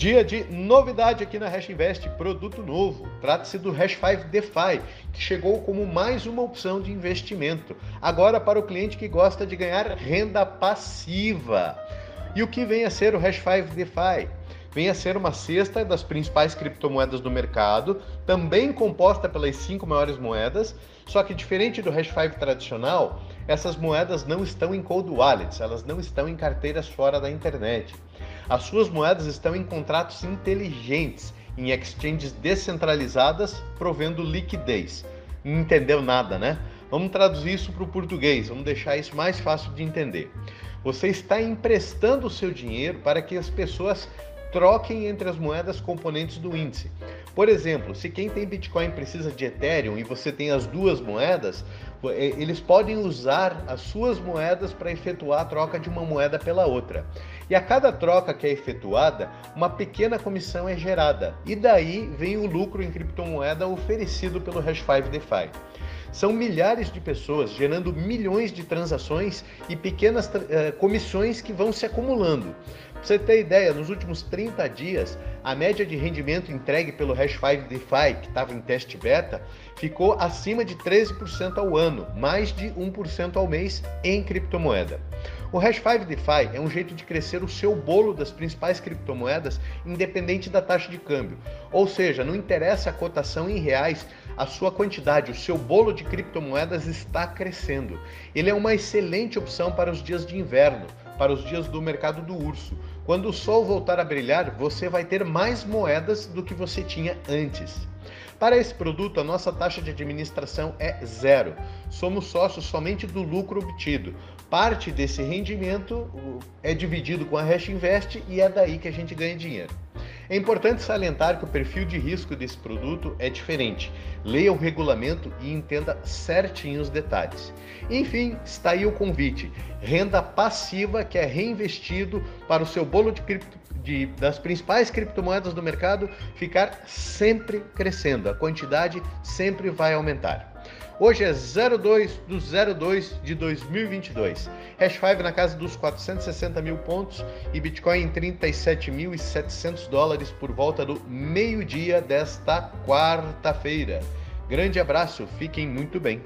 Dia de novidade aqui na Hash Invest, produto novo. Trata-se do Hash 5 DeFi, que chegou como mais uma opção de investimento. Agora para o cliente que gosta de ganhar renda passiva. E o que vem a ser o Hash 5 DeFi? Vem a ser uma cesta das principais criptomoedas do mercado, também composta pelas cinco maiores moedas, só que diferente do Hash 5 tradicional, essas moedas não estão em cold wallets, elas não estão em carteiras fora da internet. As suas moedas estão em contratos inteligentes, em exchanges descentralizadas, provendo liquidez. Não entendeu nada, né? Vamos traduzir isso para o português, vamos deixar isso mais fácil de entender. Você está emprestando o seu dinheiro para que as pessoas troquem entre as moedas componentes do índice. Por exemplo, se quem tem Bitcoin precisa de Ethereum e você tem as duas moedas, é, eles podem usar as suas moedas para efetuar a troca de uma moeda pela outra. E a cada troca que é efetuada, uma pequena comissão é gerada. E daí vem o lucro em criptomoeda oferecido pelo Hash5 DeFi. São milhares de pessoas gerando milhões de transações e pequenas uh, comissões que vão se acumulando. Pra você ter ideia, nos últimos 30 dias, a média de rendimento entregue pelo Hash5 DeFi, que estava em teste beta, ficou acima de 13% ao ano, mais de 1% ao mês em criptomoeda. O Hash5 DeFi é um jeito de crescer o seu bolo das principais criptomoedas independente da taxa de câmbio. Ou seja, não interessa a cotação em reais, a sua quantidade, o seu bolo de criptomoedas está crescendo. Ele é uma excelente opção para os dias de inverno, para os dias do mercado do urso. Quando o sol voltar a brilhar, você vai ter mais moedas do que você tinha antes. Para esse produto, a nossa taxa de administração é zero. Somos sócios somente do lucro obtido. Parte desse rendimento é dividido com a Hash Invest e é daí que a gente ganha dinheiro. É importante salientar que o perfil de risco desse produto é diferente. Leia o regulamento e entenda certinho os detalhes. Enfim, está aí o convite: renda passiva que é reinvestido para o seu bolo de, cripto, de das principais criptomoedas do mercado ficar sempre crescendo. A quantidade sempre vai aumentar. Hoje é 02 do 02 de 2022. Hash 5 na casa dos 460 mil pontos e Bitcoin em 37.700 dólares por volta do meio-dia desta quarta-feira. Grande abraço, fiquem muito bem.